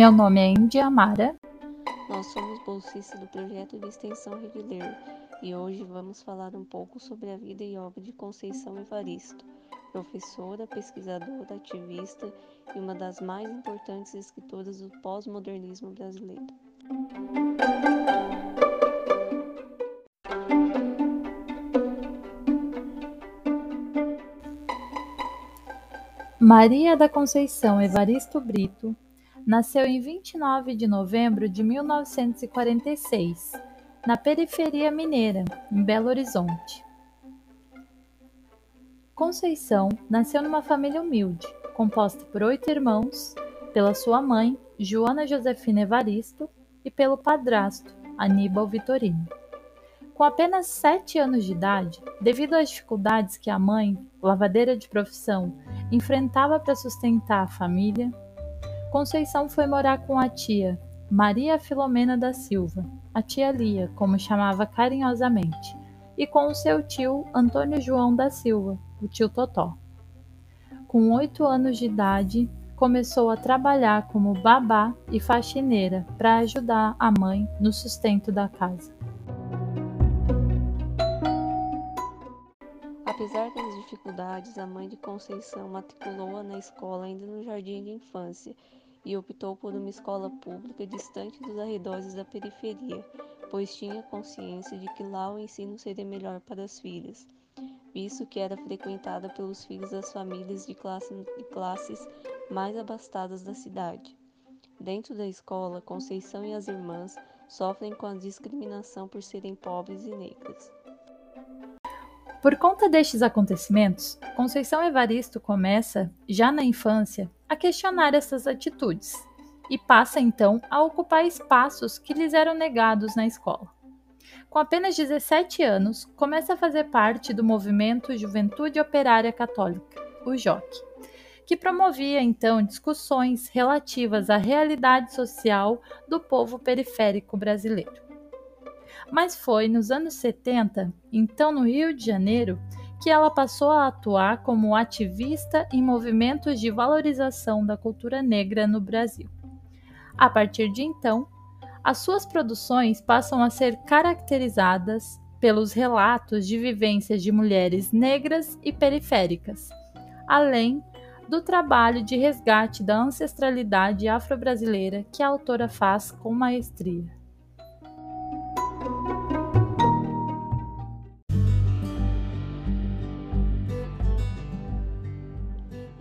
Meu nome é Índia Amara. Nós somos bolsistas do projeto de extensão Rediler e hoje vamos falar um pouco sobre a vida e obra de Conceição Evaristo, professora, pesquisadora, ativista e uma das mais importantes escritoras do pós-modernismo brasileiro. Maria da Conceição Evaristo Brito nasceu em 29 de novembro de 1946, na periferia mineira, em Belo Horizonte. Conceição nasceu numa família humilde, composta por oito irmãos, pela sua mãe, Joana Josefina Evaristo, e pelo padrasto, Aníbal Vitorino. Com apenas sete anos de idade, devido às dificuldades que a mãe, lavadeira de profissão, enfrentava para sustentar a família, Conceição foi morar com a tia, Maria Filomena da Silva, a tia Lia, como chamava carinhosamente, e com o seu tio Antônio João da Silva, o tio Totó. Com oito anos de idade, começou a trabalhar como babá e faxineira para ajudar a mãe no sustento da casa. Apesar das dificuldades, a mãe de Conceição matriculou-a na escola ainda no jardim de infância e optou por uma escola pública distante dos arredores da periferia, pois tinha consciência de que lá o ensino seria melhor para as filhas, visto que era frequentada pelos filhos das famílias de, classe, classes mais abastadas da cidade. Dentro da escola, Conceição e as irmãs sofrem com a discriminação por serem pobres e negras. Por conta destes acontecimentos, Conceição Evaristo começa, já na infância, a questionar essas atitudes e passa então a ocupar espaços que lhes eram negados na escola. Com apenas 17 anos, começa a fazer parte do movimento Juventude Operária Católica, o JOC, que promovia então discussões relativas à realidade social do povo periférico brasileiro mas foi nos anos 70, então no Rio de Janeiro, que ela passou a atuar como ativista em movimentos de valorização da cultura negra no Brasil. A partir de então, as suas produções passam a ser caracterizadas pelos relatos de vivências de mulheres negras e periféricas, além do trabalho de resgate da ancestralidade afro-brasileira que a autora faz com maestria.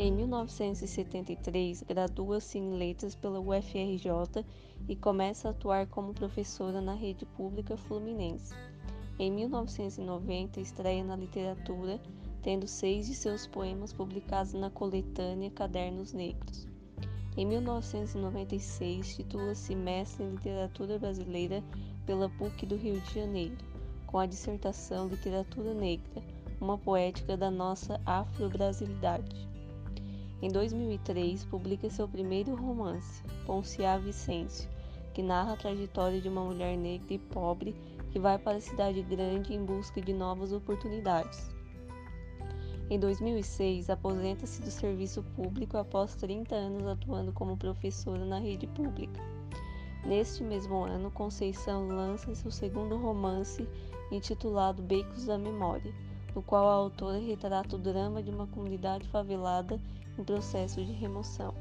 Em 1973, gradua-se em Letras pela UFRJ e começa a atuar como professora na rede pública fluminense. Em 1990, estreia na literatura, tendo seis de seus poemas publicados na coletânea Cadernos Negros. Em 1996, titula-se Mestre em Literatura Brasileira pela PUC do Rio de Janeiro, com a dissertação Literatura Negra, uma poética da nossa afro-brasilidade. Em 2003, publica seu primeiro romance, Ponciá Vicêncio, que narra a trajetória de uma mulher negra e pobre que vai para a cidade grande em busca de novas oportunidades. Em 2006, aposenta-se do serviço público após 30 anos atuando como professora na rede pública. Neste mesmo ano, Conceição lança seu segundo romance, intitulado Becos da Memória, no qual a autora retrata o drama de uma comunidade favelada processo de remoção.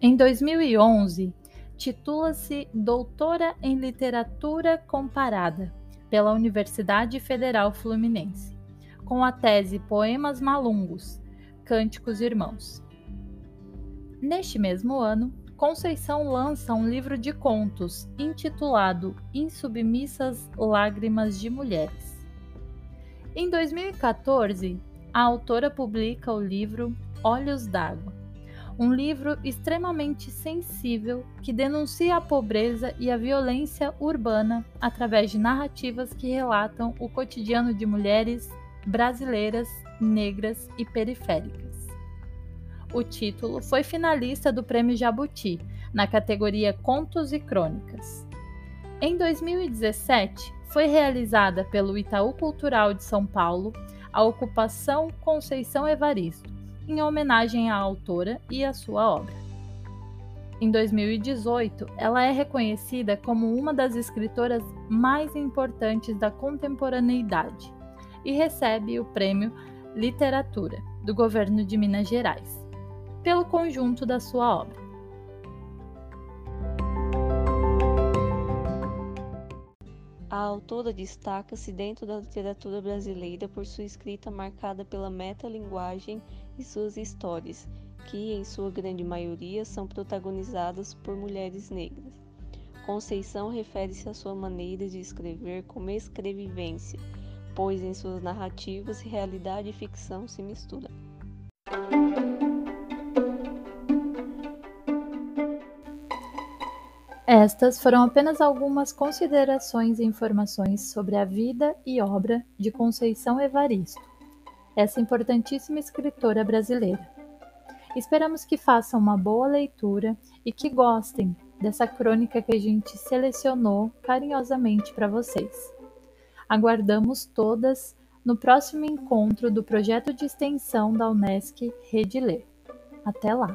Em 2011, titula-se Doutora em Literatura Comparada pela Universidade Federal Fluminense, com a tese Poemas Malungos, Cânticos Irmãos. Neste mesmo ano, Conceição lança um livro de contos intitulado Insubmissas Lágrimas de Mulheres. Em 2014, a autora publica o livro Olhos d'Água, um livro extremamente sensível que denuncia a pobreza e a violência urbana através de narrativas que relatam o cotidiano de mulheres brasileiras, negras e periféricas. O título foi finalista do Prêmio Jabuti, na categoria Contos e Crônicas. Em 2017, foi realizada pelo Itaú Cultural de São Paulo a ocupação Conceição Evaristo, em homenagem à autora e à sua obra. Em 2018, ela é reconhecida como uma das escritoras mais importantes da contemporaneidade e recebe o Prêmio Literatura do governo de Minas Gerais, pelo conjunto da sua obra. A autora destaca-se dentro da literatura brasileira por sua escrita marcada pela metalinguagem e suas histórias, que, em sua grande maioria, são protagonizadas por mulheres negras. Conceição refere-se à sua maneira de escrever como escrevivência, pois em suas narrativas realidade e ficção se misturam. Estas foram apenas algumas considerações e informações sobre a vida e obra de Conceição Evaristo, essa importantíssima escritora brasileira. Esperamos que façam uma boa leitura e que gostem dessa crônica que a gente selecionou carinhosamente para vocês. Aguardamos todas no próximo encontro do projeto de extensão da Unesc Rede Ler. Até lá!